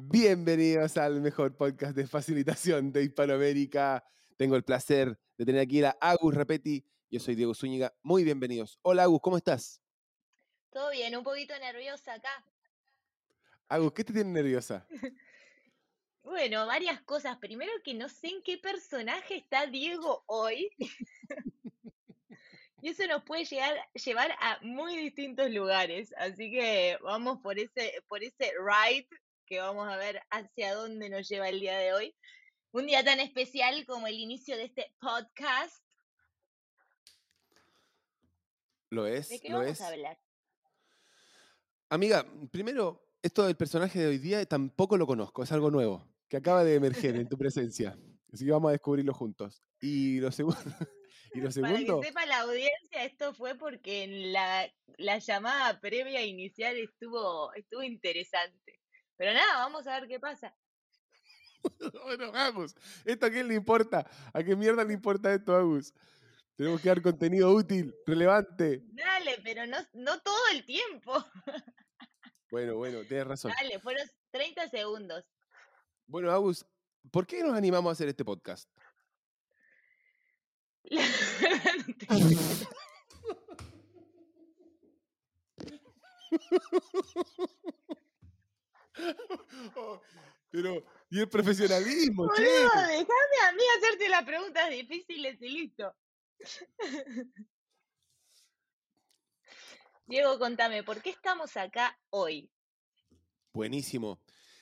Bienvenidos al mejor podcast de facilitación de Hispanoamérica. Tengo el placer de tener aquí a Agus Repetti. Yo soy Diego Zúñiga. Muy bienvenidos. Hola Agus, ¿cómo estás? Todo bien, un poquito nerviosa acá. Agus, ¿qué te tiene nerviosa? Bueno, varias cosas. Primero que no sé en qué personaje está Diego hoy. y eso nos puede llegar, llevar a muy distintos lugares. Así que vamos por ese, por ese ride que vamos a ver hacia dónde nos lleva el día de hoy. Un día tan especial como el inicio de este podcast. Lo es, ¿De qué lo vamos es. a hablar? Amiga, primero, esto del personaje de hoy día tampoco lo conozco, es algo nuevo, que acaba de emerger en tu presencia. Así que vamos a descubrirlo juntos. Y lo segundo, y lo Para que sepa la audiencia, esto fue porque en la, la llamada previa inicial estuvo, estuvo interesante. Pero nada, vamos a ver qué pasa. bueno, Agus, ¿esto a quién le importa? ¿A qué mierda le importa esto, Agus? Tenemos que dar contenido útil, relevante. Dale, pero no, no todo el tiempo. Bueno, bueno, tienes razón. Dale, fueron 30 segundos. Bueno, Agus, ¿por qué nos animamos a hacer este podcast? Oh, pero, y el profesionalismo, che. Déjame a mí hacerte las preguntas difíciles y listo. Diego, contame, ¿por qué estamos acá hoy? Buenísimo.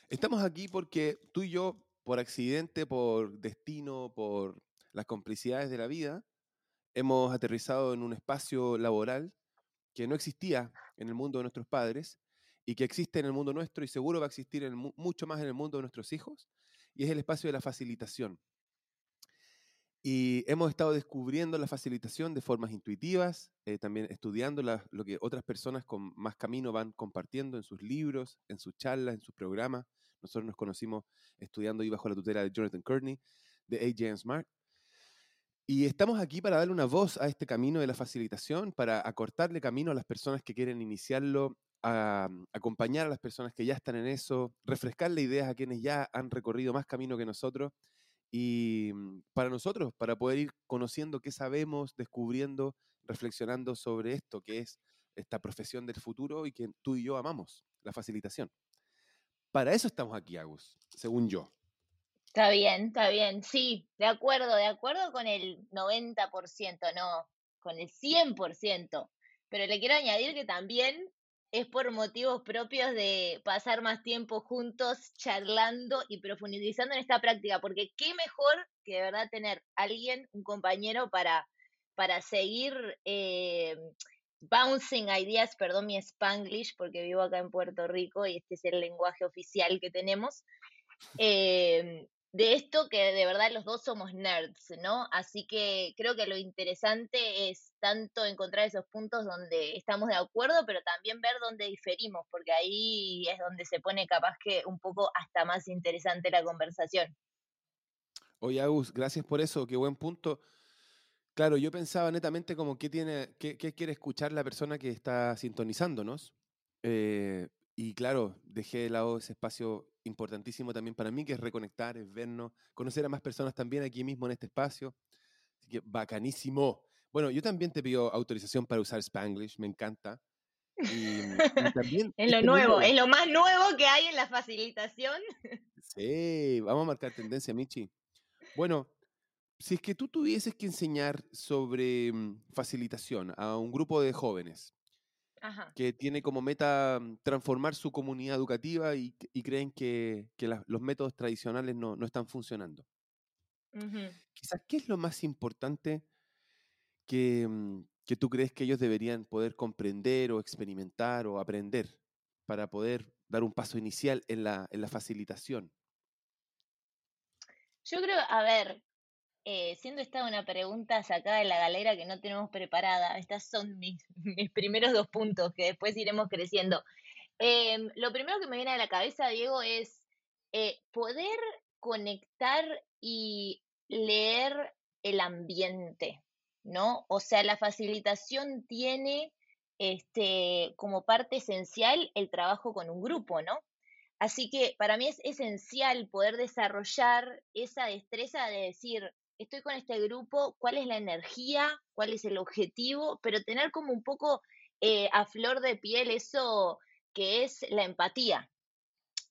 Estamos aquí porque tú y yo, por accidente, por destino, por las complicidades de la vida, hemos aterrizado en un espacio laboral que no existía en el mundo de nuestros padres y que existe en el mundo nuestro y seguro va a existir mucho más en el mundo de nuestros hijos, y es el espacio de la facilitación. Y hemos estado descubriendo la facilitación de formas intuitivas, eh, también estudiando la- lo que otras personas con más camino van compartiendo en sus libros, en sus charlas, en sus programas. Nosotros nos conocimos estudiando y bajo la tutela de Jonathan Kearney, de A.J. Smart. Y estamos aquí para darle una voz a este camino de la facilitación, para acortarle camino a las personas que quieren iniciarlo, mm, acompañar a las personas que ya están en eso, refrescarle ideas a quienes ya han recorrido más camino que nosotros y mm, para nosotros, para poder ir conociendo qué sabemos, descubriendo, reflexionando sobre esto, que es esta profesión del futuro y que tú y yo amamos, la facilitación. Para eso estamos aquí, Agus, según yo. Está bien, está bien, sí, de acuerdo, de acuerdo con el 90%, no, con el 100%. Pero le quiero añadir que también es por motivos propios de pasar más tiempo juntos, charlando y profundizando en esta práctica, porque qué mejor que de verdad tener alguien, un compañero para, para seguir eh, bouncing ideas, perdón mi spanglish, porque vivo acá en Puerto Rico y este es el lenguaje oficial que tenemos. eh, de esto que de verdad los dos somos nerds, ¿no? Así que creo que lo interesante es tanto encontrar esos puntos donde estamos de acuerdo, pero también ver dónde diferimos, porque ahí es donde se pone capaz que un poco hasta más interesante la conversación. Oye, Agus, gracias por eso, qué buen punto. Claro, yo pensaba netamente como qué tiene, qué, qué quiere escuchar la persona que está sintonizándonos. Eh, y claro, dejé de lado ese espacio importantísimo también para mí, que es reconectar, es vernos, conocer a más personas también aquí mismo en este espacio. Así que bacanísimo. Bueno, yo también te pido autorización para usar Spanglish, me encanta. Y, y también Es lo este nuevo, es lo más nuevo que hay en la facilitación. Sí, vamos a marcar tendencia, Michi. Bueno, si es que tú tuvieses que enseñar sobre mm, facilitación a un grupo de jóvenes Ajá. que tiene como meta mm, transformar su comunidad educativa y, y creen que, que la- los métodos tradicionales no, no están funcionando, quizás, ¿qué es lo más importante que, mm, que tú crees que ellos deberían poder comprender o experimentar o aprender para poder dar un paso inicial en la, en la facilitación? Yo creo, a ver, eh, siendo esta una pregunta sacada de la galera que no tenemos preparada, estas son mis, mis primeros dos puntos que después iremos creciendo. Em, lo primero que me viene a la cabeza, Diego, es eh, poder conectar y leer el ambiente, ¿no? O sea, la facilitación tiene este, como parte esencial el trabajo con un grupo, ¿no? Así que para mí es esencial poder desarrollar esa destreza de decir, estoy con este grupo, cuál es la energía, cuál es el objetivo, pero tener como un poco eh, a flor de piel eso que es la empatía,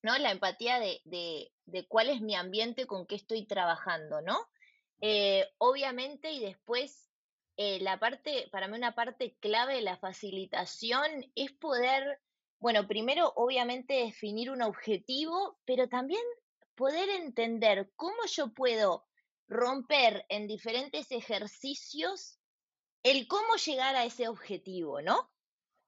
¿no? La empatía de, de, cuál es mi ambiente, con qué estoy trabajando, ¿no? Eh, obviamente, y después, eh, la parte, para mí una parte clave de la facilitación es poder bueno, primero, obviamente, definir un objetivo, pero también poder entender cómo yo puedo romper en diferentes ejercicios el cómo llegar a ese objetivo, ¿no?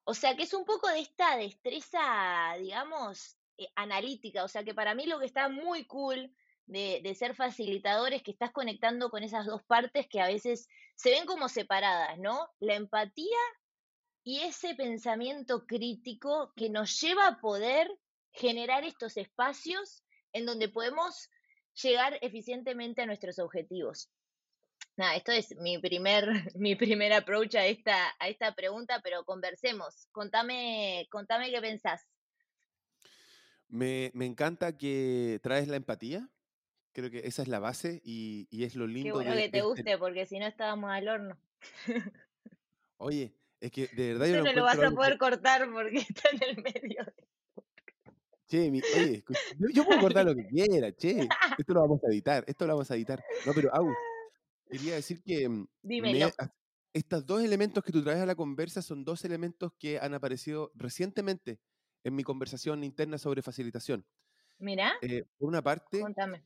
O sea, que es un poco de esta destreza, digamos, eh, analítica. O sea, que para mí lo que está muy cool de, de, ser facilitador es que estás conectando con esas dos partes que a veces se ven como separadas, ¿no? La empatía y ese pensamiento crítico que nos lleva a poder generar estos espacios en donde podemos llegar eficientemente a nuestros objetivos. Nada, esto es mi primer, mi primer approach a esta, a esta pregunta, pero conversemos. Contame, contame qué pensás. Me, encanta que traes la empatía. Creo que esa es la base y, es lo lindo. Qué bueno que te este guste, porque si no estábamos al horno. Oye, es que de verdad yo no, lo vas a poder cortar porque está en el medio. Che, oye, yo, puedo cortar lo que quiera, che. Esto lo vamos a editar, esto lo vamos a editar. No, pero Agus, quería decir que mm, estos dos elementos que tú traes a la conversa son dos elementos que han aparecido recientemente en mi conversación interna sobre facilitación. Mira. Eh, por una parte, Contame.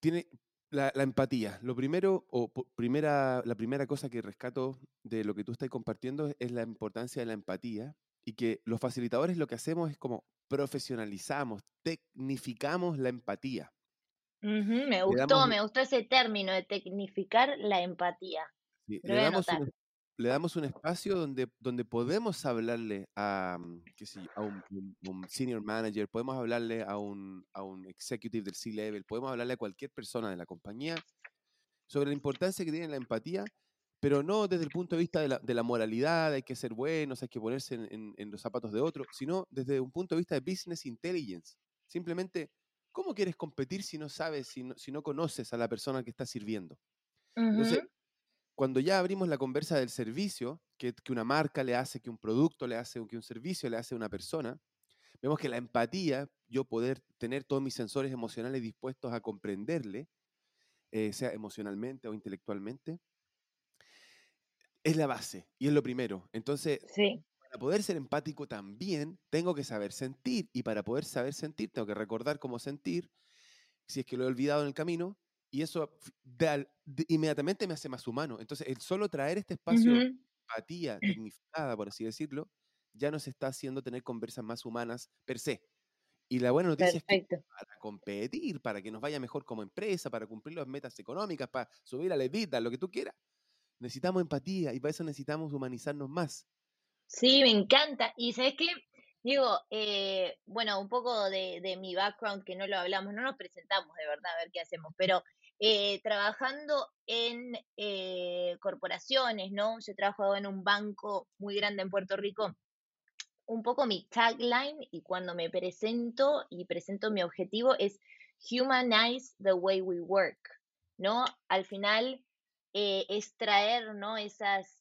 tiene, la, empatía. Lo primero, o primera, la primera cosa que rescato de lo que tú estás compartiendo es la importancia de la empatía y que los facilitadores lo que hacemos es como profesionalizamos, tecnificamos la empatía. me gustó, me gustó ese término de tecnificar la empatía. le, damos le damos un espacio donde, donde podemos hablarle a, mm, a un, senior manager, podemos hablarle a un, a un executive del C-level, podemos hablarle a cualquier persona de la compañía sobre la importancia que tiene la empatía, pero no desde el punto de vista de la, de la moralidad, hay que ser buenos, hay que ponerse en, en, los zapatos de otro, sino desde un punto de vista de business intelligence. Simplemente, ¿cómo quieres competir si no sabes, si no, si no conoces a la persona que está sirviendo? Entonces, cuando ya abrimos la conversa del servicio, que, una marca le hace, que un producto le hace, que un servicio le hace a una persona, vemos que la empatía, yo poder tener todos mis sensores emocionales dispuestos a comprenderle, eh, sea emocionalmente o intelectualmente, es la base y es lo primero. Entonces, para poder ser empático también tengo que saber sentir y para poder saber sentir tengo que recordar cómo sentir, si es que lo he olvidado en el camino, y eso inmediatamente me hace más humano. Entonces, el solo traer este espacio de empatía dignificada, por así decirlo, ya nos está haciendo tener conversas más humanas per se. Y la buena noticia es que para competir, para que nos vaya mejor como empresa, para cumplir las metas económicas, para subir a la vida, lo que tú quieras, necesitamos empatía y para eso necesitamos humanizarnos más. Sí, me encanta. Y sabes qué, Digo, eh, bueno, un poco de, de, mi background que no lo hablamos, no nos presentamos de verdad a ver qué hacemos, pero eh, trabajando en eh, corporaciones, ¿no? Yo he trabajado en un banco muy grande en Puerto Rico. Un poco mi tagline y cuando me presento y presento mi objetivo es humanize the way we work, ¿no? Al final eh, es traer, ¿no? Esas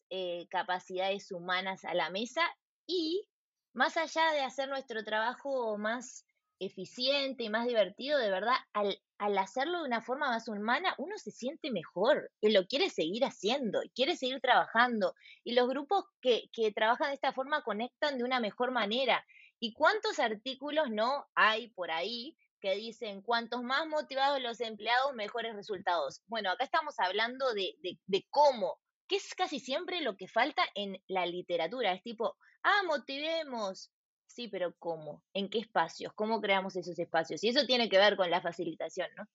capacidades humanas a la mesa y más allá de hacer nuestro trabajo más eficiente y más divertido, de verdad, al, al, hacerlo de una forma más humana, uno se siente mejor y lo quiere seguir haciendo, quiere seguir trabajando. Y los grupos que, que trabajan de esta forma conectan de una mejor manera. ¿Y cuántos artículos no hay por ahí que dicen cuantos más motivados los empleados, mejores resultados? Bueno, acá estamos hablando de, de, cómo, que es casi siempre lo que falta en la literatura. Es tipo, ah, motivemos, Sí, pero ¿cómo? ¿En qué espacios? ¿Cómo creamos esos espacios? Y eso tiene que ver con la facilitación, ¿no?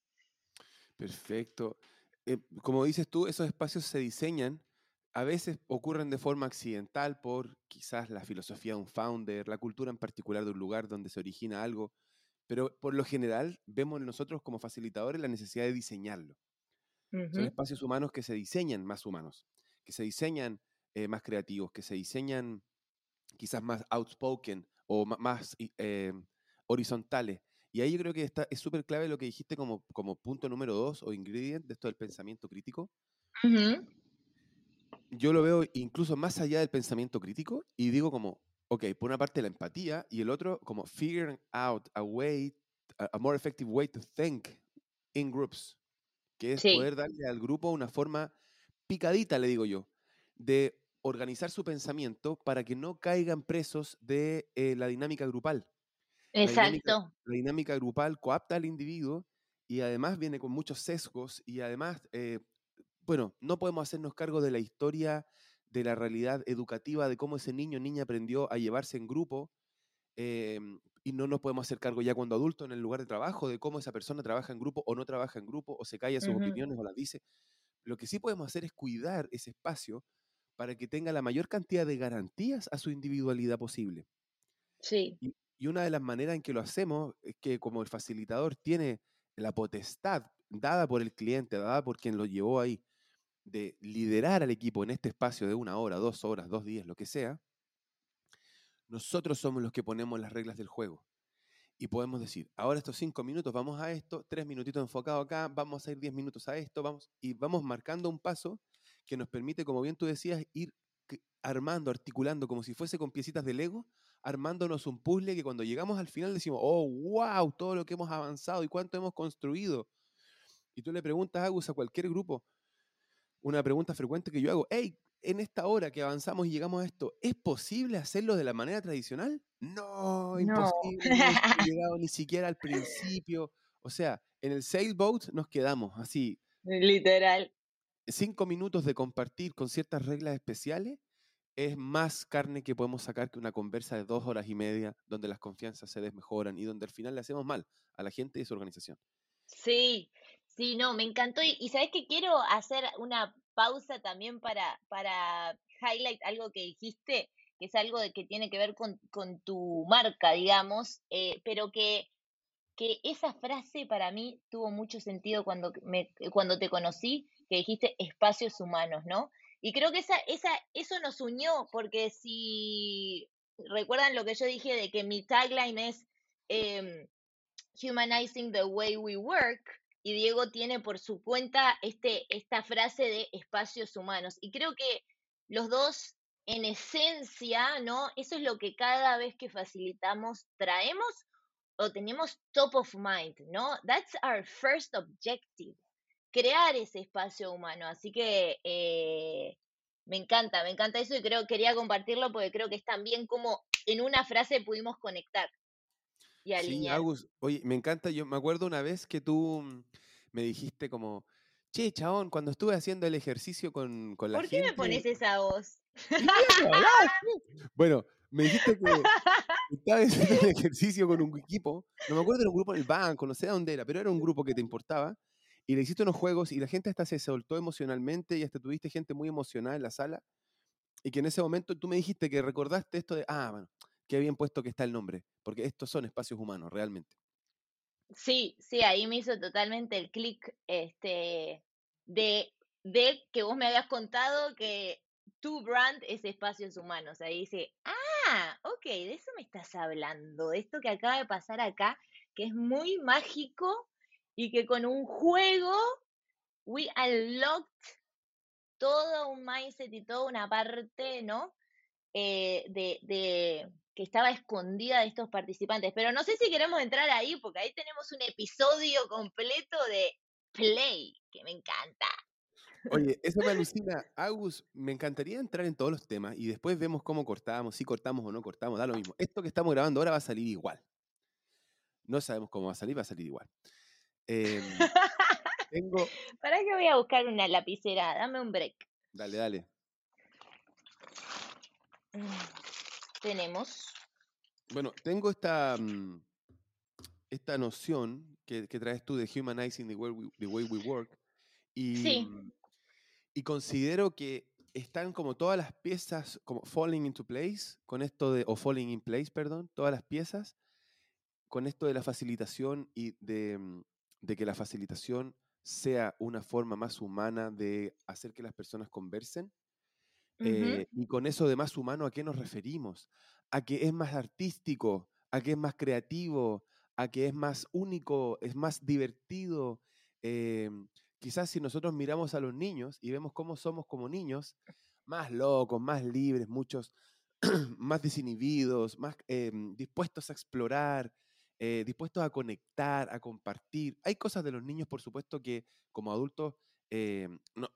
Perfecto. Eh, como dices tú, esos espacios se diseñan, a veces ocurren de forma accidental por quizás la filosofía de un founder, la cultura en particular de un lugar donde se origina algo, pero por lo general vemos nosotros como facilitadores la necesidad de diseñarlo. Son espacios humanos que se diseñan más humanos, que se diseñan eh, más creativos, que se diseñan quizás más outspoken, o más horizontales. Y ahí yo creo que está, es súper clave lo que dijiste como, como punto número dos o ingredient de esto del pensamiento crítico. Yo lo veo incluso más allá del pensamiento crítico y digo como, ok, por una parte la empatía y el otro como figuring out a way, a, more effective way to think in groups, que es poder darle al grupo una forma picadita, le digo yo, de organizar su pensamiento para que no caigan presos de eh, la dinámica grupal. Exacto. La dinámica, grupal coapta al individuo y además viene con muchos sesgos y además, eh, bueno, no podemos hacernos cargo de la historia, de la realidad educativa, de cómo ese niño o niña aprendió a llevarse en grupo. Em, y no nos podemos hacer cargo ya cuando adulto en el lugar de trabajo de cómo esa persona trabaja en grupo o no trabaja en grupo o se calla sus opiniones o las dice. Lo que sí podemos hacer es cuidar ese espacio para que tenga la mayor cantidad de garantías a su individualidad posible. Sí. Y, una de las maneras en que lo hacemos es que como el facilitador tiene la potestad dada por el cliente, dada por quien lo llevó ahí, de liderar al equipo en este espacio de una hora, dos horas, dos días, lo que sea, nosotros somos los que ponemos las reglas del juego y podemos decir, ahora estos cinco minutos vamos a esto, tres minutitos enfocados acá, vamos a ir diez minutos a esto, vamos, y vamos marcando un paso que nos permite, como bien tú decías, ir armando, articulando, como si fuese con piecitas de Lego, armándonos un puzzle que cuando llegamos al final decimos, oh, wow, todo lo que hemos avanzado y cuánto hemos construido. Y tú le preguntas, Agus, a cualquier grupo, una pregunta frecuente que yo hago, hey, en esta hora que avanzamos y llegamos a esto, ¿es posible hacerlo de la manera tradicional? No, imposible, no hemos llegado ni siquiera al principio. O sea, en el sailboat nos quedamos así. Literal. Cinco minutos de compartir con ciertas reglas especiales es más carne que podemos sacar que una conversa de dos horas y media donde las confianzas se desmejoran y donde al final le hacemos mal a la gente y a su organización. Sí, sí, no, me encantó. Y, y sabes que quiero hacer una pausa también para, para highlight algo que dijiste, que es algo de que tiene que ver con, con tu marca, digamos, eh, pero que, que esa frase para mí tuvo mucho sentido cuando, me, cuando te conocí, que dijiste espacios humanos, ¿no? Y creo que esa, esa, eso nos unió, porque si recuerdan lo que yo dije de que mi tagline es em, Humanizing the Way We Work, y Diego tiene por su cuenta este, esta frase de espacios humanos. Y creo que los dos, en esencia, ¿no? Eso es lo que cada vez que facilitamos traemos o tenemos top of mind, ¿no? That's our first objective, crear ese espacio humano. Así que eh, me encanta, me encanta eso y creo quería compartirlo porque creo que es también como en una frase pudimos conectar. Sí, Agus, oye, me encanta, yo me acuerdo una vez que tú mm, me dijiste como, che, chabón, cuando estuve haciendo el ejercicio con, con la gente... ¿Por qué me pones esa voz? bueno, me dijiste que estaba haciendo el ejercicio con un equipo, no me acuerdo, era un grupo en el banco, no sé dónde era, pero era un grupo que te importaba, y le hiciste unos juegos y la gente hasta se soltó emocionalmente y hasta tuviste gente muy emocionada en la sala, y que en ese momento tú me dijiste que recordaste esto de, ah, bueno, qué bien puesto que está el nombre, porque estos son espacios humanos, realmente. Sí, sí, ahí me hizo totalmente el clic este, de, de que vos me habías contado que tu brand es espacios humanos. Ahí dice, ah, ok, de eso me estás hablando, de esto que acaba de pasar acá, que es muy mágico y que con un juego we unlocked todo un mindset y toda una parte, ¿no? Eh, de, de, que estaba escondida de estos participantes. Pero no sé si queremos entrar ahí, porque ahí tenemos un episodio completo de Play, que me encanta. Oye, eso me alucina. Agus, me encantaría entrar en todos los temas y después vemos cómo cortamos, si cortamos o no cortamos, da lo mismo. Esto que estamos grabando ahora va a salir igual. No sabemos cómo va a salir, va a salir igual. Em, tengo... ¿Para que voy a buscar una lapicera? Dame un break. Dale, dale. Tenemos? Bueno, tengo esta, mm, esta noción que, traes tú de humanizing the way we, the way we work y, mm, y considero que están como todas las piezas como falling into place con esto de, o falling in place, perdón, todas las piezas con esto de la facilitación y de, mm, de que la facilitación sea una forma más humana de hacer que las personas conversen eh, y con eso de más humano, ¿a qué nos referimos? A que es más artístico, a que es más creativo, a que es más único, es más divertido. Em, quizás si nosotros miramos a los niños y vemos cómo somos como niños, más locos, más libres, muchos más desinhibidos, más em, dispuestos a explorar, eh, dispuestos a conectar, a compartir. Hay cosas de los niños, por supuesto, que como adultos em, no,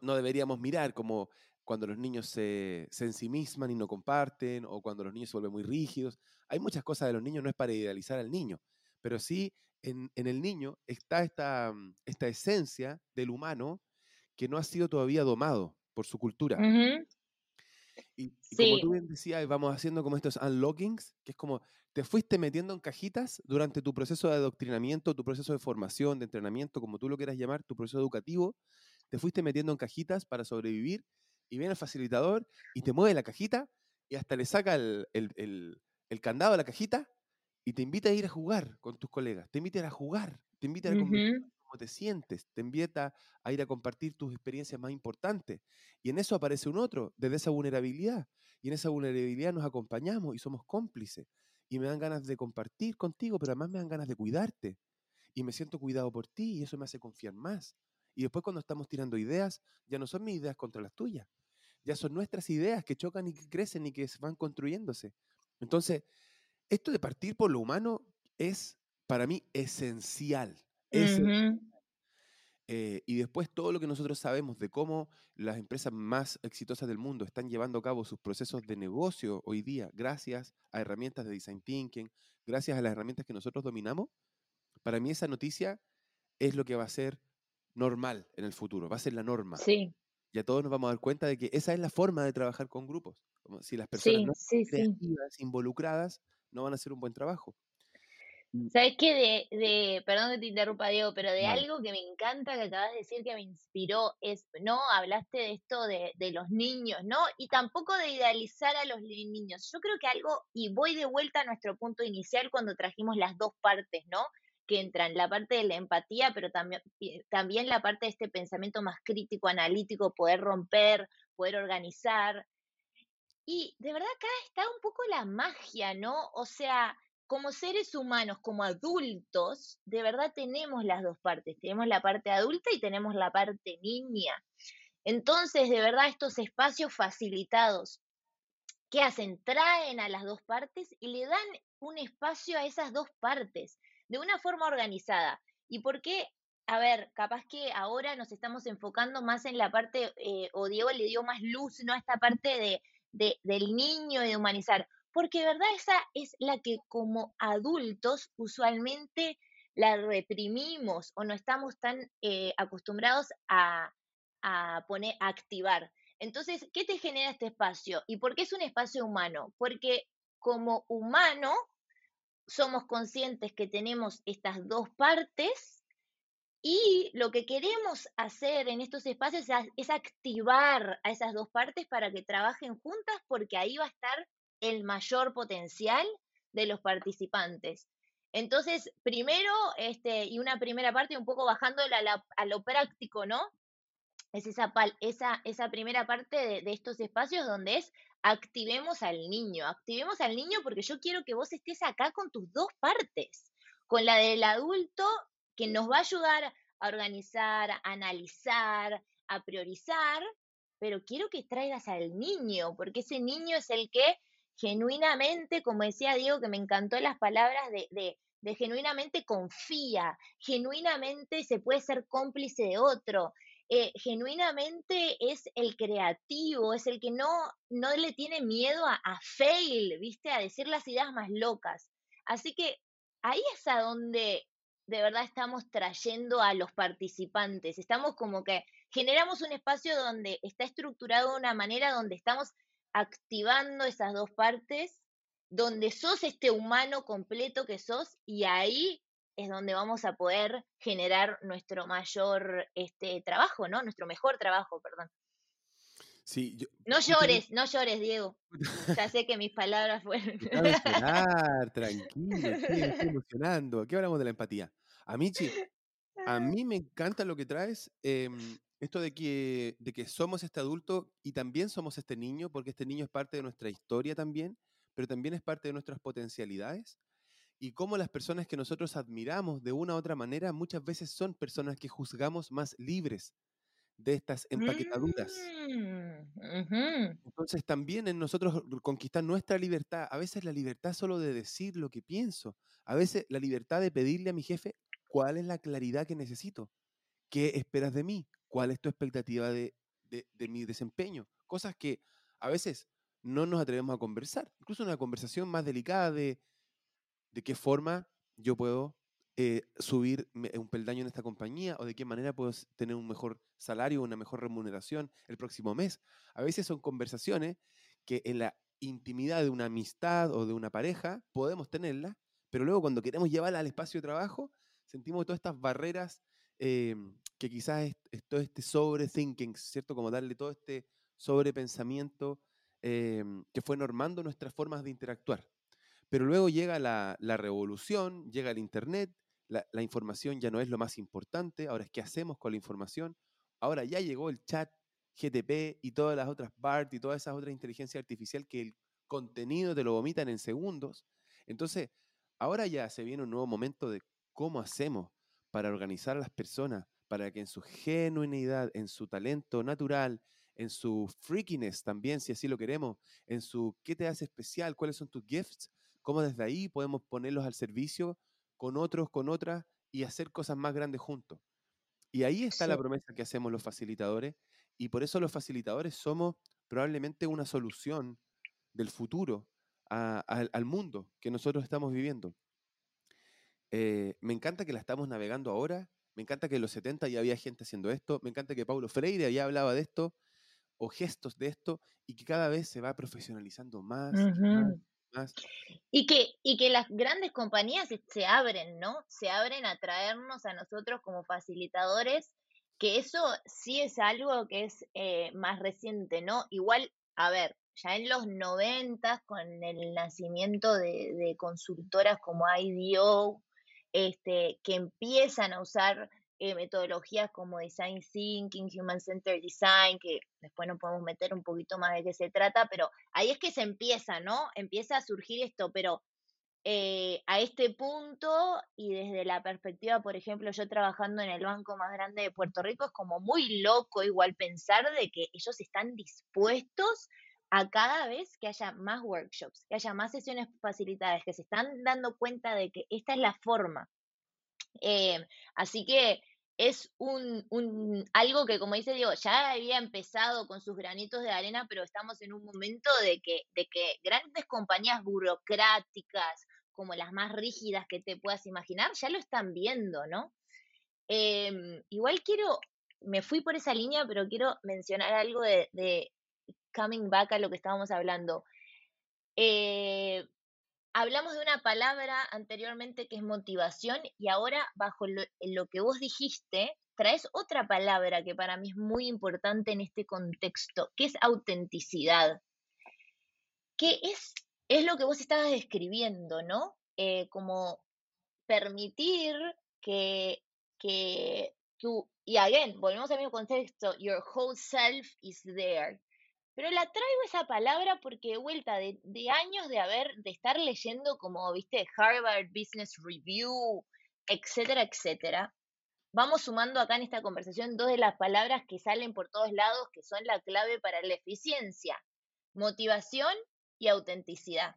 no, deberíamos mirar, como cuando los niños se, se ensimisman y no comparten, o cuando los niños se vuelven muy rígidos. Hay muchas cosas de los niños, no es para idealizar al niño, pero sí en, el niño está esta, mm, esta esencia del humano que no ha sido todavía domado por su cultura. Y, como tú bien decías, vamos haciendo como estos unlockings, que es como te fuiste metiendo en cajitas durante tu proceso de adoctrinamiento, tu proceso de formación, de entrenamiento, como tú lo quieras llamar, tu proceso educativo, te fuiste metiendo en cajitas para sobrevivir y viene el facilitador y te mueve la cajita y hasta le saca el, candado a la cajita y te invita a ir a jugar con tus colegas, te invita a ir a jugar, te invita a ir cómo te sientes, te invita a ir a compartir tus experiencias más importantes. Y en eso aparece un otro, desde esa vulnerabilidad. Y en esa vulnerabilidad nos acompañamos y somos cómplices. Y me dan ganas de compartir contigo, pero además me dan ganas de cuidarte. Y me siento cuidado por ti y eso me hace confiar más. Y después cuando estamos tirando ideas, ya no son mis ideas contra las tuyas, ya son nuestras ideas que chocan y que crecen y que van construyéndose. Entonces, esto de partir por lo humano es para mí esencial. Eh, y después todo lo que nosotros sabemos de cómo las empresas más exitosas del mundo están llevando a cabo sus procesos de negocio hoy día, gracias a herramientas de design thinking, gracias a las herramientas que nosotros dominamos, para mí esa noticia es lo que va a ser normal en el futuro, va a ser la norma. Sí. Ya todos nos vamos a dar cuenta de que esa es la forma de trabajar con grupos. Como si las personas no sí, involucradas, no van a hacer un buen trabajo. Mm. ¿Sabes qué? De, de, perdón que te interrumpa, Diego, pero de algo que me encanta que acabas de decir que me inspiró es, ¿no? Hablaste de esto de, de los niños, ¿no? Y tampoco de idealizar a los niños. Yo creo que algo, y voy de vuelta a nuestro punto inicial cuando trajimos las dos partes, ¿no? Que entran la parte de la empatía, pero también, también la parte de este pensamiento más crítico, analítico, poder romper, poder organizar. Y de verdad acá está un poco la magia, ¿no? O sea, como seres humanos, como adultos, de verdad tenemos las dos partes. Tenemos la parte adulta y tenemos la parte niña. Entonces, de verdad, estos espacios facilitados, ¿qué hacen? Traen a las dos partes y le dan un espacio a esas dos partes de una forma organizada. ¿Y por qué? A ver, capaz que ahora nos estamos enfocando más en la parte, eh, o Diego le dio más luz, ¿no? A esta parte de, del niño y de humanizar. Porque, de ¿verdad? Esa es la que como adultos usualmente la reprimimos o no estamos tan eh, acostumbrados a, a poner, a activar. Entonces, ¿qué te genera este espacio? ¿Y por qué es un espacio humano? Porque como humano somos conscientes que tenemos estas dos partes y lo que queremos hacer en estos espacios es, activar a esas dos partes para que trabajen juntas porque ahí va a estar el mayor potencial de los participantes. Entonces, primero, este, y una primera parte, un poco bajando a, lo práctico, ¿no? Es esa, esa, esa primera parte de, de, estos espacios donde es activemos al niño, activemos al niño porque yo quiero que vos estés acá con tus dos partes, con la del adulto que nos va a ayudar a organizar, a analizar, a priorizar, pero quiero que traigas al niño, porque ese niño es el que genuinamente, como decía Diego, que me encantó las palabras de, de, de genuinamente confía, genuinamente se puede ser cómplice de otro, eh, genuinamente es el creativo, es el que no, no le tiene miedo a, a, fail, ¿viste? A decir las ideas más locas. Así que ahí es a donde de verdad estamos trayendo a los participantes. Estamos como que generamos un espacio donde está estructurado de una manera donde estamos activando esas dos partes, donde sos este humano completo que sos y ahí es donde vamos a poder generar nuestro mayor este, trabajo, ¿no? Nuestro mejor trabajo, perdón. Sí, no llores, no llores, Diego. Ya sé que mis palabras fueron. tranquilo, estoy, emocionando. Aquí hablamos de la empatía. A mí, a mí me encanta lo que traes. Em, esto de que, de que somos este adulto y también somos este niño, porque este niño es parte de nuestra historia también, pero también es parte de nuestras potencialidades y cómo las personas que nosotros admiramos de una u otra manera muchas veces son personas que juzgamos más libres de estas empaquetaduras. Mm, Entonces también en nosotros conquistar nuestra libertad, a veces la libertad solo de decir lo que pienso, a veces la libertad de pedirle a mi jefe cuál es la claridad que necesito, qué esperas de mí, cuál es tu expectativa de, de mi desempeño, cosas que a veces no nos atrevemos a conversar, incluso una conversación más delicada de de qué forma yo puedo eh, subir un peldaño en esta compañía o de qué manera puedo tener un mejor salario, una mejor remuneración el próximo mes. A veces son conversaciones que en la intimidad de una amistad o de una pareja podemos tenerla, pero luego cuando queremos llevarla al espacio de trabajo, sentimos todas estas barreras eh, que quizás es, todo este sobrethinking, ¿cierto? Como darle todo este sobrepensamiento eh, que fue normando nuestras formas de interactuar. Pero luego llega la, revolución, llega el Internet, la, información ya no es lo más importante, ahora es qué hacemos con la información. Ahora ya llegó el chat, GTP y todas las otras BART y todas esas otras inteligencias artificial que el contenido te lo vomitan en segundos. Entonces, ahora ya se viene un nuevo momento de cómo hacemos para organizar a las personas, para que en su genuinidad, en su talento natural, en su freakiness también, si así lo queremos, en su qué te hace especial, cuáles son tus gifts, cómo desde ahí podemos ponerlos al servicio con otros, con otras y hacer cosas más grandes juntos. Y ahí está la promesa que hacemos los facilitadores y por eso los facilitadores somos probablemente una solución del futuro al mundo que nosotros estamos viviendo. Eh, me encanta que la estamos navegando ahora, me encanta que en los 70 ya había gente haciendo esto, me encanta que Paulo Freire ya hablaba de esto, o gestos de esto, y que cada vez se va profesionalizando más, y que, y que las grandes compañías se abren, ¿no? Se abren a traernos a nosotros como facilitadores, que eso sí es algo que es eh, más reciente, ¿no? Igual, a ver, ya en los noventas, con el nacimiento de, de consultoras como IDO, este, que empiezan a usar eh, metodologías como Design Thinking, Human Centered Design, que después nos podemos meter un poquito más de qué se trata, pero ahí es que se empieza, ¿no? Empieza a surgir esto, pero eh, a este punto y desde la perspectiva, por ejemplo, yo trabajando en el banco más grande de Puerto Rico, es como muy loco igual pensar de que ellos están dispuestos a cada vez que haya más workshops, que haya más sesiones facilitadas, que se están dando cuenta de que esta es la forma. Eh, así que es un, algo que, como dice Diego, ya había empezado con sus granitos de arena, pero estamos en un momento de que, de que grandes compañías burocráticas, como las más rígidas que te puedas imaginar, ya lo están viendo, ¿no? Em, igual quiero, me fui por esa línea, pero quiero mencionar algo de, de coming back a lo que estábamos hablando. Eh, hablamos de una palabra anteriormente que es motivación y ahora bajo lo, que vos dijiste, traes otra palabra que para mí es muy importante en este contexto, que es autenticidad, que es, es lo que vos estabas describiendo, ¿no? Eh, como permitir que, que tú, y again, volvemos al mismo contexto, your whole self is there, pero la traigo esa palabra porque de vuelta de, años de haber, de estar leyendo como, viste, Harvard Business Review, etcétera, etcétera. Vamos sumando acá en esta conversación dos de las palabras que salen por todos lados, que son la clave para la eficiencia, motivación y autenticidad.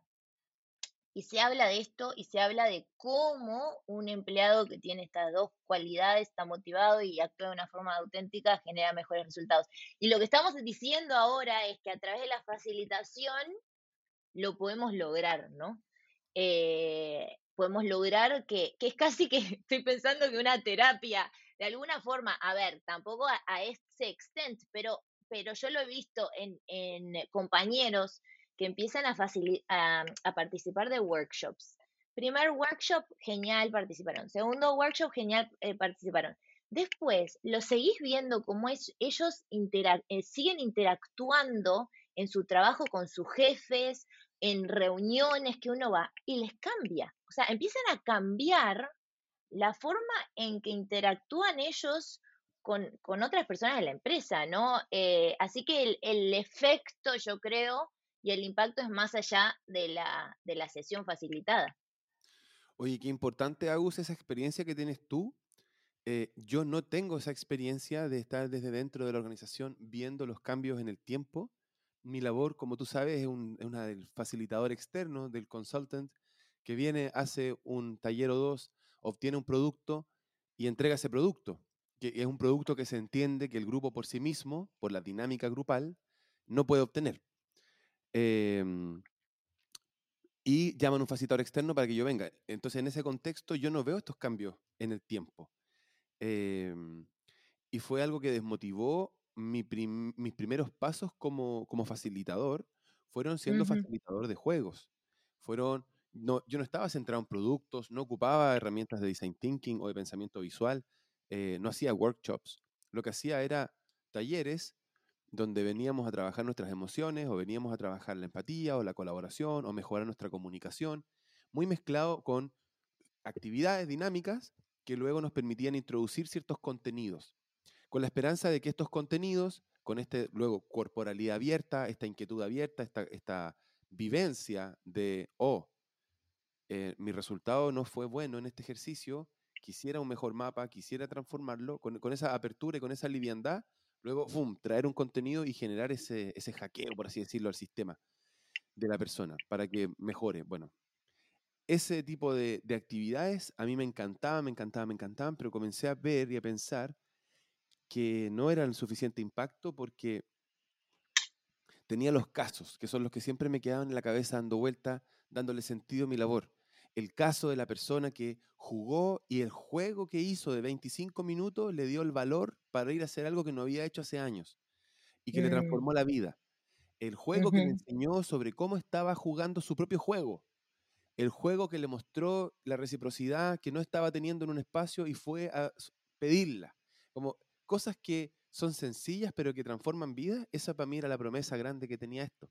Y se habla de esto y se habla de cómo un empleado que tiene estas dos cualidades está motivado y actúa de una forma auténtica genera mejores resultados. Y lo que estamos diciendo ahora es que a través de la facilitación lo podemos lograr, ¿no? Eh, podemos lograr que, que es casi que estoy pensando que una terapia, de alguna forma, a ver, tampoco a, ese extent, pero, pero yo lo he visto en, en compañeros que empiezan a, a, participar de workshops. Primer workshop, genial, participaron. Segundo workshop, genial, eh, participaron. Después, lo seguís viendo como es, ellos eh, siguen interactuando en su trabajo con sus jefes, en reuniones que uno va, y les cambia. O sea, empiezan a cambiar la forma en que interactúan ellos con, otras personas de la empresa, ¿no? Eh, así que el, el, efecto, yo creo, y el impacto es más allá de la, de la sesión facilitada. Oye, qué importante, Agus, esa experiencia que tienes tú. Eh, yo no tengo esa experiencia de estar desde dentro de la organización viendo los cambios en el tiempo. Mi labor, como tú sabes, es, una del facilitador externo, del consultant, que viene, hace un taller o dos, obtiene un producto y entrega ese producto, que es un producto que se entiende que el grupo por sí mismo, por la dinámica grupal, no puede obtener. Em, y llaman un facilitador externo para que yo venga. Entonces, en ese contexto, yo no veo estos cambios en el tiempo. Em, y fue algo que desmotivó mis primeros pasos como, como facilitador, fueron siendo facilitador de juegos. Fueron, no, yo no estaba centrado en productos, no ocupaba herramientas de design thinking o de pensamiento visual, eh, no hacía workshops. Lo que hacía era talleres donde veníamos a trabajar nuestras emociones o veníamos a trabajar la empatía o la colaboración o mejorar nuestra comunicación, muy mezclado con actividades dinámicas que luego nos permitían introducir ciertos contenidos, con la esperanza de que estos contenidos, con este luego corporalidad abierta, esta inquietud abierta, esta, esta vivencia de, oh, eh, mi resultado no fue bueno en este ejercicio, quisiera un mejor mapa, quisiera transformarlo, con, con esa apertura y con esa liviandad, Luego, ¡pum!, traer un contenido y generar ese, ese hackeo, por así decirlo, al sistema de la persona para que mejore. Bueno, ese tipo de, de, actividades a mí me encantaban, me encantaban, me encantaban, pero comencé a ver y a pensar que no eran suficiente impacto porque tenía los casos, que son los que siempre me quedaban en la cabeza dando vuelta, dándole sentido a mi labor el caso de la persona que jugó y el juego que hizo de 25 minutos le dio el valor para ir a hacer algo que no había hecho hace años y que le mm. transformó la vida. El juego que le enseñó sobre cómo estaba jugando su propio juego. El juego que le mostró la reciprocidad que no estaba teniendo en un espacio y fue a pedirla. Como cosas que son sencillas pero que transforman vidas. Esa para mí era la promesa grande que tenía esto.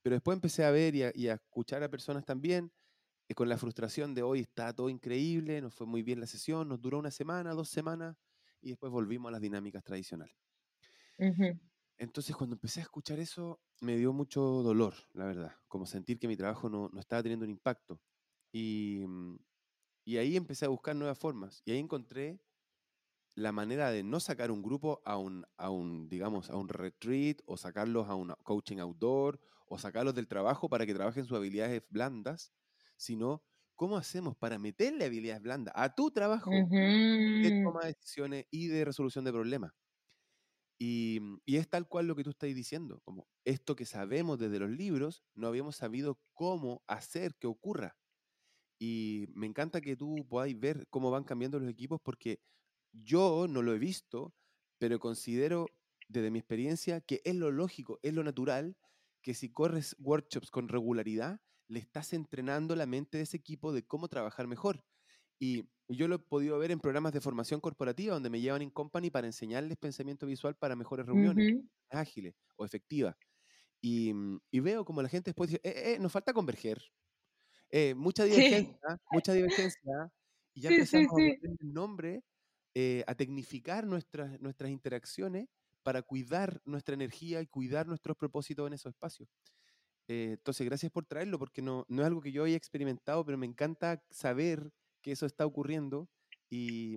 Pero después empecé a ver y a escuchar a personas también con la frustración de hoy está todo increíble, nos fue muy bien la sesión, nos duró una semana, dos semanas y después volvimos a las dinámicas tradicionales. Entonces cuando empecé a escuchar eso me dio mucho dolor, la verdad, como sentir que mi trabajo no, no estaba teniendo un impacto. Y, mm, y ahí empecé a buscar nuevas formas y ahí encontré la manera de no sacar un grupo a un, a un, digamos, a un retreat o sacarlos a un coaching outdoor o sacarlos del trabajo para que trabajen sus habilidades blandas, sino cómo hacemos para meterle habilidades blandas a tu trabajo de toma de decisiones y de resolución de problemas. Y, y, es tal cual lo que tú estás diciendo, como esto que sabemos desde los libros, no habíamos sabido cómo hacer que ocurra. Y me encanta que tú podáis ver cómo van cambiando los equipos porque yo no lo he visto, pero considero desde mi experiencia que es lo lógico, es lo natural, que si corres workshops con regularidad, le estás entrenando la mente de ese equipo de cómo trabajar mejor. Y yo lo he podido ver en programas de formación corporativa donde me llevan en company para enseñarles pensamiento visual para mejores reuniones ágiles o efectivas. Y, mm, y, veo como la gente después dice, eh, eh, nos falta converger. Eh, mucha divergencia, mucha divergencia. Y ya empezamos a poner el nombre, a tecnificar nuestras, nuestras interacciones para cuidar nuestra energía y cuidar nuestros propósitos en esos espacios. Eh, entonces, gracias por traerlo, porque no, no es algo que yo haya experimentado, pero me encanta saber que eso está ocurriendo y,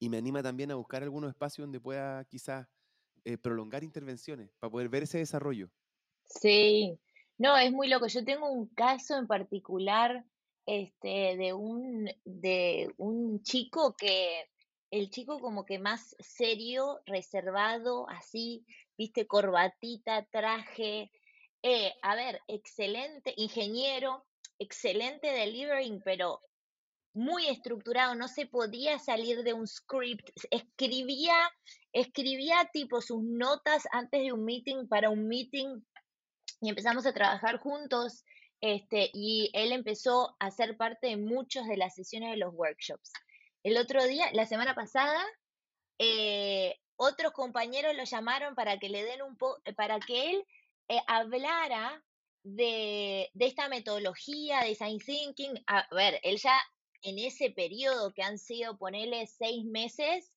y me anima también a buscar algunos espacios donde pueda quizás eh, prolongar intervenciones para poder ver ese desarrollo. Sí, no, es muy loco. Yo tengo un caso en particular este, de, un, de un chico que, el chico como que más serio, reservado, así, viste, corbatita, traje, eh, a ver, excelente ingeniero, excelente delivering, pero muy estructurado, no se podía salir de un script, escribía, escribía tipo sus notas antes de un meeting para un meeting y empezamos a trabajar juntos, este, y él empezó a ser parte de muchas de las sesiones de los workshops. El otro día, la semana pasada, eh, otros compañeros lo llamaron para que le den un poco, para que él eh, hablara de, esta metodología de design thinking. A ver, él ya en ese periodo que han sido, ponerle seis meses,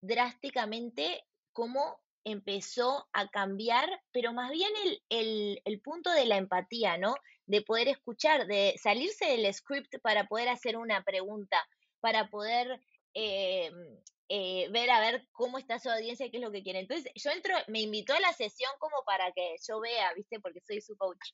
drásticamente, cómo empezó a cambiar, pero más bien el, el, punto de la empatía, ¿no? De poder escuchar, de salirse del script para poder hacer una pregunta, para poder eh, eh, ver a ver cómo está su audiencia qué es lo que quiere. Entonces, yo entro, me invitó a la sesión como para que yo vea, ¿viste? Porque soy su coach.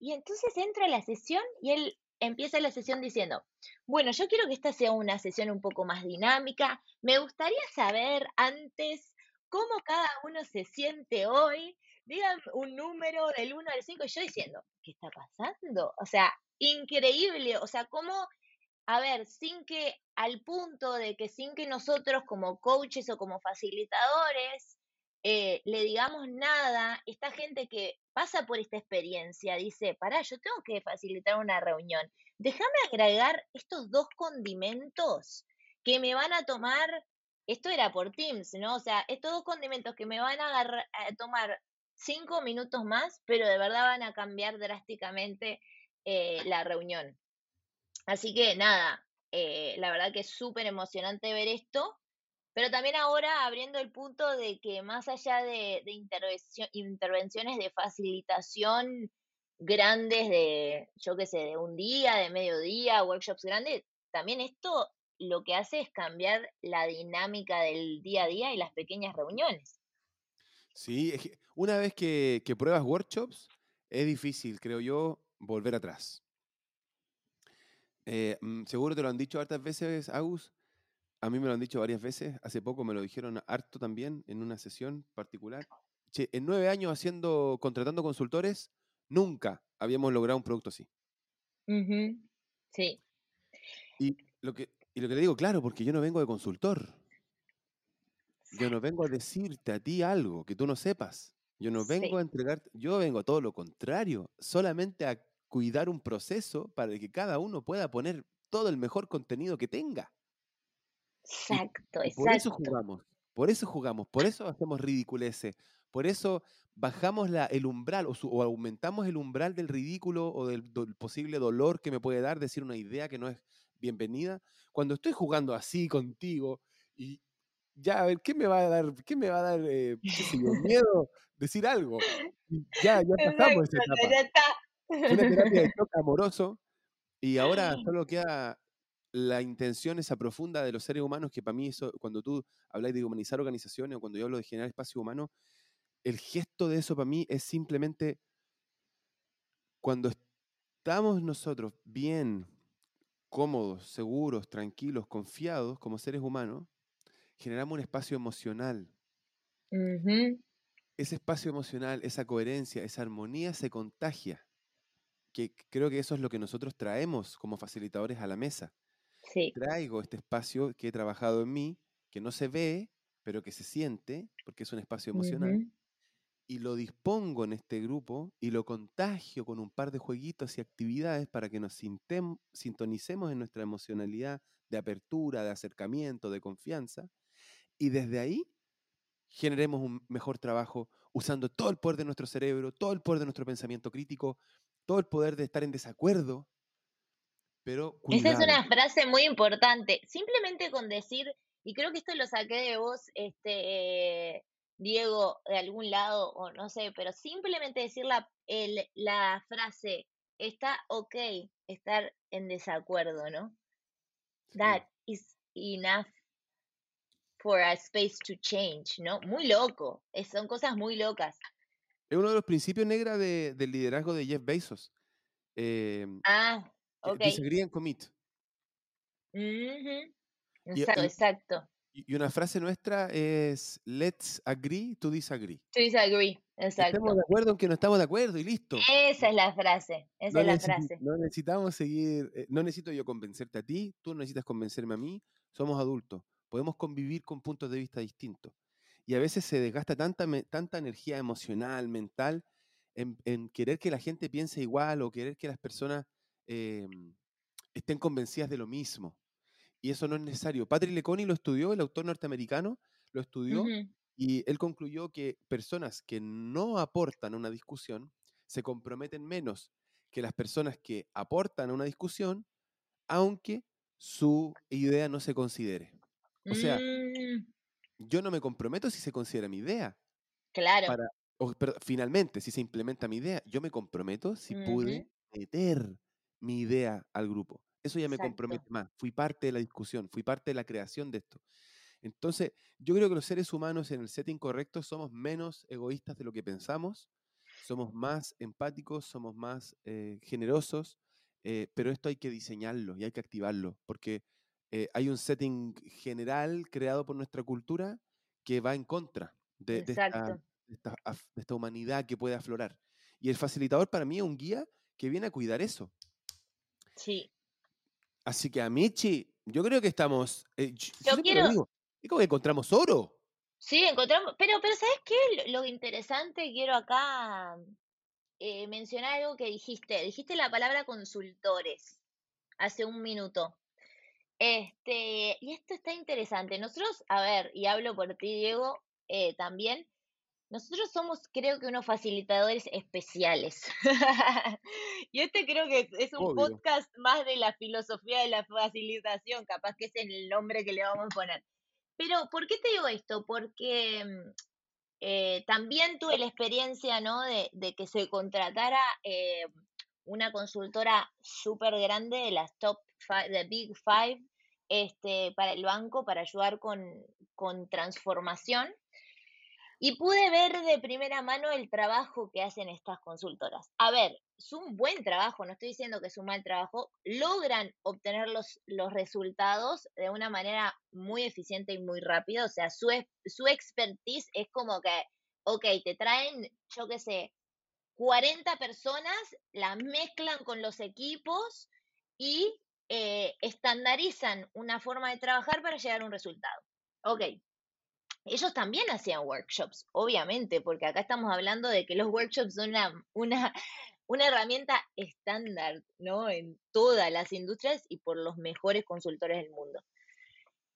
Y entonces entro a la sesión y él empieza la sesión diciendo, bueno, yo quiero que esta sea una sesión un poco más dinámica. Me gustaría saber antes cómo cada uno se siente hoy. Digan un número del 1 al 5 y yo diciendo, ¿qué está pasando? O sea, increíble. O sea, cómo a ver, sin que al punto de que sin que nosotros como coaches o como facilitadores eh, le digamos nada, esta gente que pasa por esta experiencia dice, pará, yo tengo que facilitar una reunión, déjame agregar estos dos condimentos que me van a tomar, esto era por Teams, ¿no? O sea, estos dos condimentos que me van a, a tomar cinco minutos más, pero de verdad van a cambiar drásticamente eh, la reunión. Así que nada, eh, la verdad que es súper emocionante ver esto, pero también ahora abriendo el punto de que más allá de, intervenciones de facilitación grandes de, yo qué sé, de un día, de mediodía, workshops grandes, también esto lo que hace es cambiar la dinámica del día a día y las pequeñas reuniones. Sí, una vez que pruebas workshops, es difícil, creo yo, volver atrás. Eh, mm, seguro te lo han dicho hartas veces, Agus. A mí me lo han dicho varias veces. Hace poco me lo dijeron harto también en una sesión particular. Che, en nueve años haciendo, contratando consultores, nunca habíamos logrado un producto así. Sí. Y lo, que, y lo que te digo, claro, porque yo no vengo de consultor. Yo no vengo a decirte a ti algo que tú no sepas. Yo no vengo a entregarte, yo vengo a todo lo contrario, solamente a cuidar un proceso para que cada uno pueda poner todo el mejor contenido que tenga. Exacto, exacto. Por eso jugamos, por eso jugamos, por eso hacemos ridiculeces, por eso bajamos la, el umbral o, aumentamos el umbral del ridículo o del, posible dolor que me puede dar decir una idea que no es bienvenida. Cuando estoy jugando así contigo y ya, a ver, ¿qué me va a dar, qué me va a dar eh, miedo decir algo? ya, ya pasamos esa etapa. Fue una terapia de choque amoroso y ahora solo queda la intención esa profunda de los seres humanos que para mí eso, cuando tú habláis de humanizar organizaciones o cuando yo hablo de generar espacio humano, el gesto de eso para mí es simplemente cuando estamos nosotros bien, cómodos, seguros, tranquilos, confiados como seres humanos, generamos un espacio emocional. Ese espacio emocional, esa coherencia, esa armonía se contagia que creo que eso es lo que nosotros traemos como facilitadores a la mesa. Sí. Traigo este espacio que he trabajado en mí, que no se ve, pero que se siente, porque es un espacio emocional, y lo dispongo en este grupo y lo contagio con un par de jueguitos y actividades para que nos sintonicemos en nuestra emocionalidad de apertura, de acercamiento, de confianza, y desde ahí generemos un mejor trabajo usando todo el poder de nuestro cerebro, todo el poder de nuestro pensamiento crítico, todo el poder de estar en desacuerdo, pero Esa es una frase muy importante. Simplemente con decir, y creo que esto lo saqué de vos, este, Diego, de algún lado, o no sé, pero simplemente decir la, la frase, está ok estar en desacuerdo, ¿no? That is enough for a space to change, ¿no? Muy loco, son cosas muy locas. Es uno de los principios negros del liderazgo de Jeff Bezos. Em, ah, ok. Disagree and commit. Exacto, exacto. Y una frase nuestra es let's agree to disagree. To disagree, exacto. Estamos de acuerdo en que no estamos de acuerdo y listo. Esa es la frase, esa es la frase. No necesitamos seguir, eh, no necesito yo convencerte a ti, tú no necesitas convencerme a mí, somos adultos, podemos convivir con puntos de vista distintos y a veces se desgasta tanta, tanta energía emocional, mental, en, querer que la gente piense igual o querer que las personas em, estén convencidas de lo mismo. Y eso no es necesario. Patrick Leconi lo estudió, el autor norteamericano lo estudió, y él concluyó que personas que no aportan a una discusión se comprometen menos que las personas que aportan a una discusión, aunque su idea no se considere. O sea, mm. Yo no me comprometo si se considera mi idea. Claro. Para, pero finalmente, si se implementa mi idea, yo me comprometo si pude meter mi idea al grupo. Eso ya me compromete más. Fui parte de la discusión, fui parte de la creación de esto. Entonces, yo creo que los seres humanos en el setting correcto somos menos egoístas de lo que pensamos, somos más empáticos, somos más eh, generosos, eh, pero esto hay que diseñarlo y hay que activarlo, porque eh, hay un setting general creado por nuestra cultura que va en contra de, esta, esta, humanidad que puede aflorar. Y el facilitador para mí es un guía que viene a cuidar eso. Sí. Así que, Amichi, yo creo que estamos. yo, quiero. Digo, es como que encontramos oro. Sí, encontramos. Pero, pero ¿sabes qué? Lo interesante, quiero acá eh, mencionar algo que dijiste. Dijiste la palabra consultores hace un minuto. Este, y esto está interesante. Nosotros, a ver, y hablo por ti, Diego, eh, también, nosotros somos, creo que, unos facilitadores especiales. y este creo que es, un podcast más de la filosofía de la facilitación, capaz que es el nombre que le vamos a poner. Pero, ¿por qué te digo esto? Porque mm, eh, también tuve la experiencia, ¿no? De, que se contratara eh, una consultora súper grande de las top five, Big Five, este, para el banco, para ayudar con, con transformación. Y pude ver de primera mano el trabajo que hacen estas consultoras. A ver, es un buen trabajo, no estoy diciendo que es un mal trabajo, logran obtener los, los resultados de una manera muy eficiente y muy rápida, o sea, su, su expertise es como que, ok, te traen, yo qué sé, 40 personas, las mezclan con los equipos y eh, estandarizan una forma de trabajar para llegar a un resultado. Ok, ellos también hacían workshops, obviamente, porque acá estamos hablando de que los workshops son una, una, una herramienta estándar, ¿no? En todas las industrias y por los mejores consultores del mundo.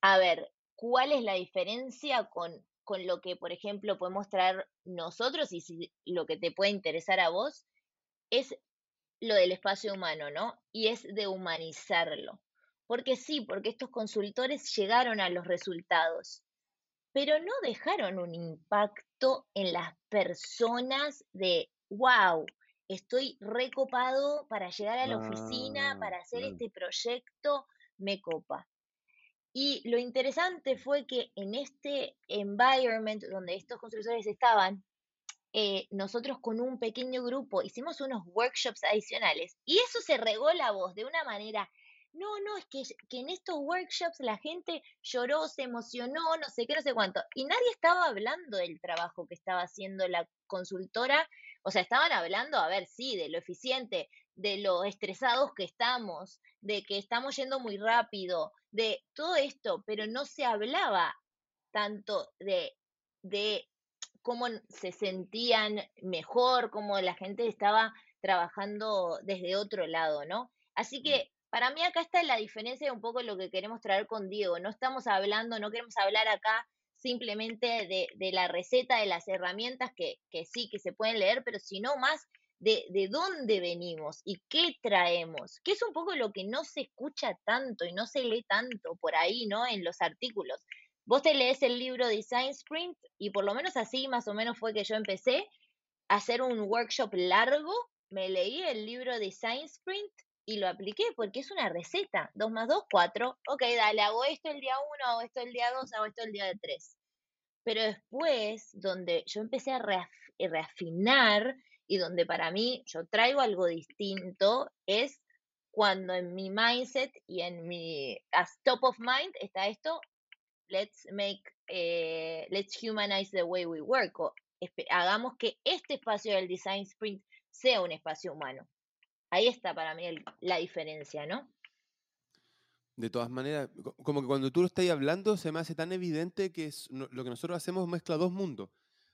A ver, ¿cuál es la diferencia con, con lo que, por ejemplo, podemos traer nosotros y si lo que te puede interesar a vos? Es lo del espacio humano, ¿no? Y es de humanizarlo. Porque sí, porque estos consultores llegaron a los resultados, pero no dejaron un impacto en las personas de, wow, estoy recopado para llegar a la oficina, ah, para hacer este proyecto, me copa. Y lo interesante fue que en este environment donde estos constructores estaban, eh, nosotros con un pequeño grupo hicimos unos workshops adicionales y eso se regó la voz de una manera no, no, es que, que, en estos workshops la gente lloró, se emocionó, no sé qué, no sé cuánto. Y nadie estaba hablando del trabajo que estaba haciendo la consultora. O sea, estaban hablando, a ver, sí, de lo eficiente, de lo estresados que estamos, de que estamos yendo muy rápido, de todo esto, pero no se hablaba tanto de, de cómo se sentían mejor, cómo la gente estaba trabajando desde otro lado, ¿no? Así mm. que para mí acá está la diferencia de un poco lo que queremos traer con Diego. No estamos hablando, no queremos hablar acá simplemente de, de la receta, de las herramientas que, que, sí, que se pueden leer, pero sino más de, de dónde venimos y qué traemos, que es un poco lo que no se escucha tanto y no se lee tanto por ahí, ¿no? En los artículos. Vos te lees el libro Design Sprint y por lo menos así más o menos fue que yo empecé a hacer un workshop largo, me leí el libro Design Sprint y lo apliqué porque es una receta. 2 más 2, 4. Ok, dale, hago esto el día 1, hago esto el día 2, hago esto el día 3. Pero después, donde yo empecé a reafinar y donde para mí yo traigo algo distinto, es cuando en mi mindset y en mi as top of mind está esto, let's make, eh, let's humanize the way we work. O, hagamos que este espacio del design sprint sea un espacio humano. Ahí está para mí la diferencia, ¿no? De todas maneras, como que cuando tú lo estás hablando, se me hace tan evidente que es, lo que nosotros hacemos mezcla dos mundos.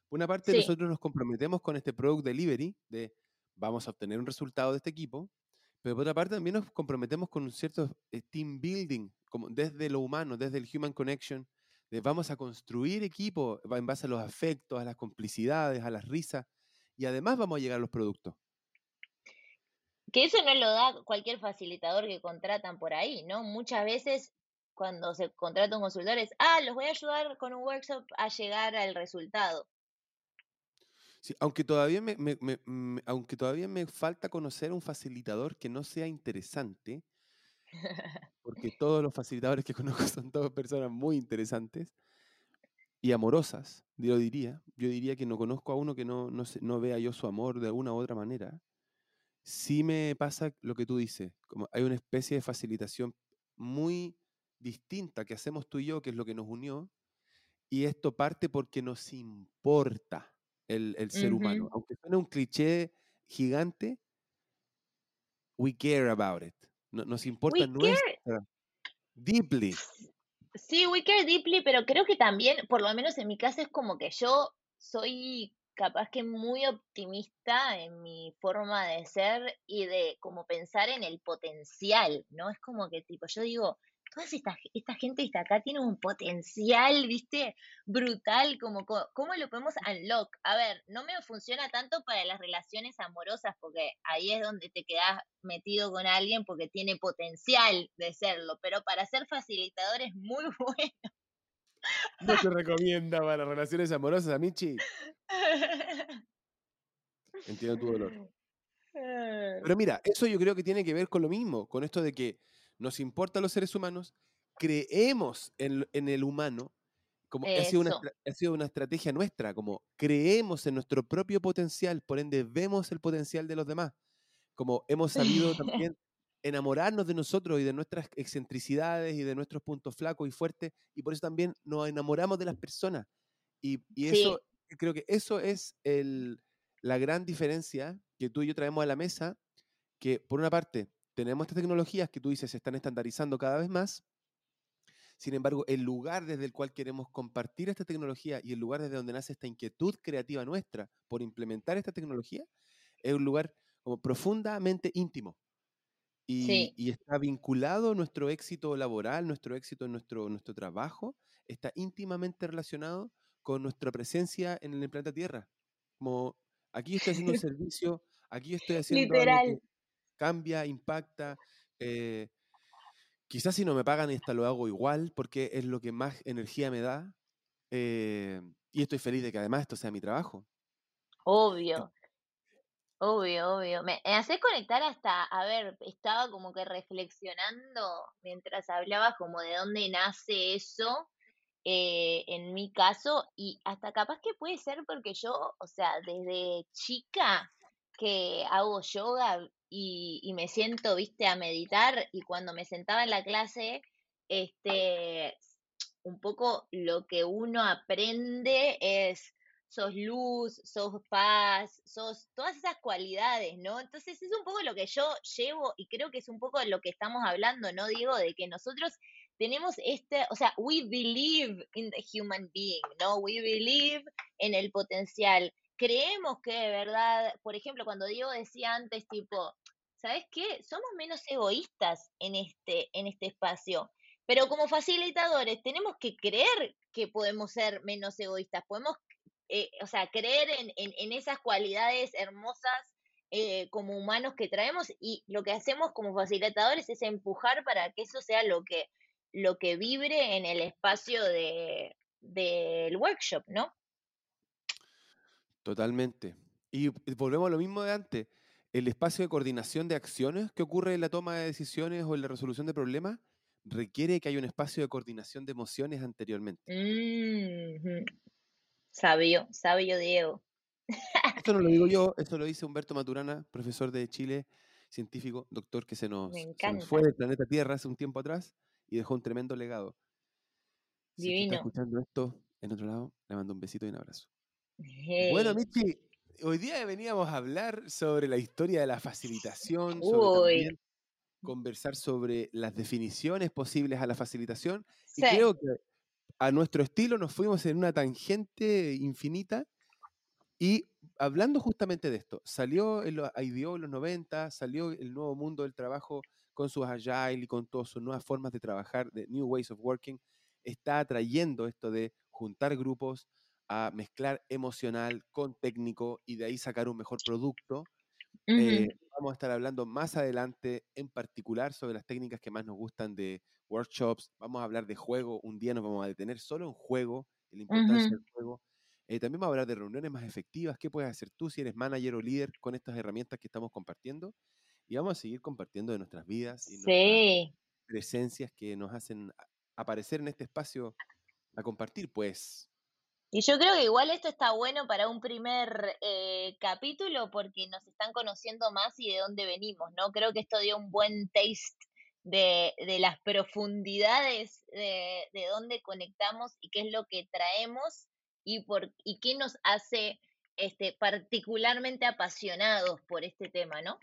Por una parte, nosotros nos comprometemos con este product delivery, de vamos a obtener un resultado de este equipo, pero por otra parte también nos comprometemos con un cierto eh, team building, como desde lo humano, desde el human connection, de vamos a construir equipo en base a los afectos, a las complicidades, a las risas, y además vamos a llegar a los productos. Que eso no lo da cualquier facilitador que contratan por ahí, ¿no? Muchas veces cuando se contrata un consultor es, ah, los voy a ayudar con un workshop a llegar al resultado. Sí, aunque todavía me, me- me- me- aunque todavía me falta conocer un facilitador que no sea interesante, porque todos los facilitadores que conozco son todas personas muy interesantes y amorosas, yo diría. Yo diría que no conozco a uno que no, no, se- no vea yo su amor de alguna u otra manera. Sí me pasa lo que tú dices, como hay una especie de facilitación muy distinta que hacemos tú y yo, que es lo que nos unió, y esto parte porque nos importa el, el ser humano. Ujú. Aunque suene un cliché gigante, we care about it. No- nos importa nuestra, deeply. sí, we care deeply, pero creo que también, por lo menos en mi caso, es como que yo soy capaz que muy optimista en mi forma de ser y de como pensar en el potencial, ¿no? Es como que tipo, yo digo, toda esta, esta gente que está acá tiene un potencial, ¿viste? Brutal, como co- cómo lo podemos unlock. A ver, no me funciona tanto para las relaciones amorosas, porque ahí es donde te quedas metido con alguien porque tiene potencial de serlo, pero para ser facilitador es muy bueno. No se recomienda para relaciones amorosas, Amichi. Entiendo tu dolor. Pero mira, eso yo creo que tiene que ver con lo mismo, con esto de que nos importan los seres humanos, creemos en, el humano, como ha sido, una, ha sido una estrategia nuestra, como creemos en nuestro propio potencial, por ende vemos el potencial de los demás, como hemos sabido también enamorarnos de nosotros y de nuestras excentricidades y de nuestros puntos flacos y fuertes, y por eso también nos enamoramos de las personas. Y, y sí, eso, creo que eso es el, la gran diferencia que tú y yo traemos a la mesa, que por una parte tenemos estas tecnologías que tú dices se están estandarizando cada vez más, sin embargo, el lugar desde el cual queremos compartir esta tecnología y el lugar desde donde nace esta inquietud creativa nuestra por implementar esta tecnología es un lugar como profundamente íntimo y, sí, y está vinculado nuestro éxito laboral, nuestro éxito en nuestro, nuestro trabajo, está íntimamente relacionado con nuestra presencia en el planeta Tierra. Como aquí estoy haciendo un servicio, aquí estoy haciendo algo que literal. Cambia, impacta. eh, quizás si no me pagan, hasta lo hago igual, porque es lo que más energía me da. eh, y estoy feliz de que además esto sea mi trabajo. Obvio, obvio, obvio. Me, me haces conectar hasta, a ver, estaba como que reflexionando mientras hablabas como de dónde nace eso, eh, en mi caso, y hasta capaz que puede ser porque yo, o sea, desde chica que hago yoga y, me siento, viste, a meditar, y cuando me sentaba en la clase, este, un poco lo que uno aprende es sos luz, sos paz, sos todas esas cualidades, ¿no? Entonces es un poco lo que yo llevo y creo que es un poco lo que estamos hablando, ¿no? Digo, de que nosotros tenemos este, o sea, we believe in the human being, ¿no? We believe en el potencial. Creemos que de verdad, por ejemplo, cuando Diego decía antes, tipo, ¿sabes qué? Somos menos egoístas en este, en este espacio. Pero como facilitadores tenemos que creer que podemos ser menos egoístas, podemos, eh, o sea, creer en, en- esas cualidades hermosas eh, como humanos que traemos y lo que hacemos como facilitadores es empujar para que eso sea lo que, lo que vibre en el espacio de, del workshop, ¿no? Totalmente. Y volvemos a lo mismo de antes. El espacio de coordinación de acciones que ocurre en la toma de decisiones o en la resolución de problemas requiere que haya un espacio de coordinación de emociones anteriormente. Mhm. Sabio, sabio Diego. Esto no lo digo yo, esto lo dice Humberto Maturana, profesor de Chile, científico, doctor que se nos, se nos fue del planeta Tierra hace un tiempo atrás y dejó un tremendo legado. Si es que está Divino. escuchando esto en otro lado, le mando un besito y un abrazo. Bueno. Michi, hoy día veníamos a hablar sobre la historia de la facilitación, sobre conversar sobre las definiciones posibles a la facilitación y creo que a nuestro estilo nos fuimos en una tangente infinita y hablando justamente de esto, salió el IDO en los 90, salió el nuevo mundo del trabajo con sus agile y con todas sus nuevas formas de trabajar, de new ways of working, está atrayendo esto de juntar grupos a mezclar emocional con técnico y de ahí sacar un mejor producto. Eh, vamos a estar hablando más adelante en particular sobre las técnicas que más nos gustan de workshops, vamos a hablar de juego, un día nos vamos a detener solo en juego, en la importancia del juego. Eh, también vamos a hablar de reuniones más efectivas, qué puedes hacer tú si eres manager o líder con estas herramientas que estamos compartiendo. Y vamos a seguir compartiendo de nuestras vidas y nuestras presencias que nos hacen aparecer en este espacio a compartir, pues. Y yo creo que igual esto está bueno para un primer eh, capítulo porque nos están conociendo más y de dónde venimos, ¿no? Creo que esto dio un buen taste de, las profundidades de, de, dónde conectamos y qué es lo que traemos y, por, y qué nos hace este, particularmente apasionados por este tema, ¿no?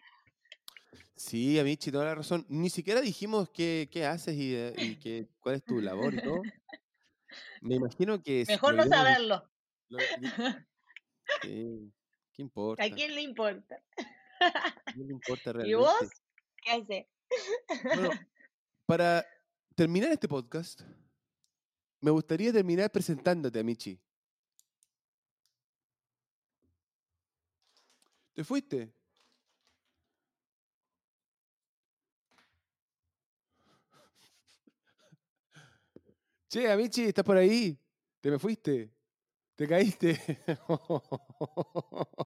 Sí, Amichi, toda la razón. Ni siquiera dijimos qué, qué haces y, eh, y qué, cuál es tu labor y todo. Me imagino que... Mejor no saberlo. sí, ¿qué importa? ¿A quién le importa? ¿A quién le importa realmente? ¿Y vos? ¿Qué haces? Bueno, para terminar este podcast, me gustaría terminar presentándote, Amichi. ¿Te fuiste? Che, Amichi, ¿estás por ahí? ¿Te me fuiste? ¿Te caíste?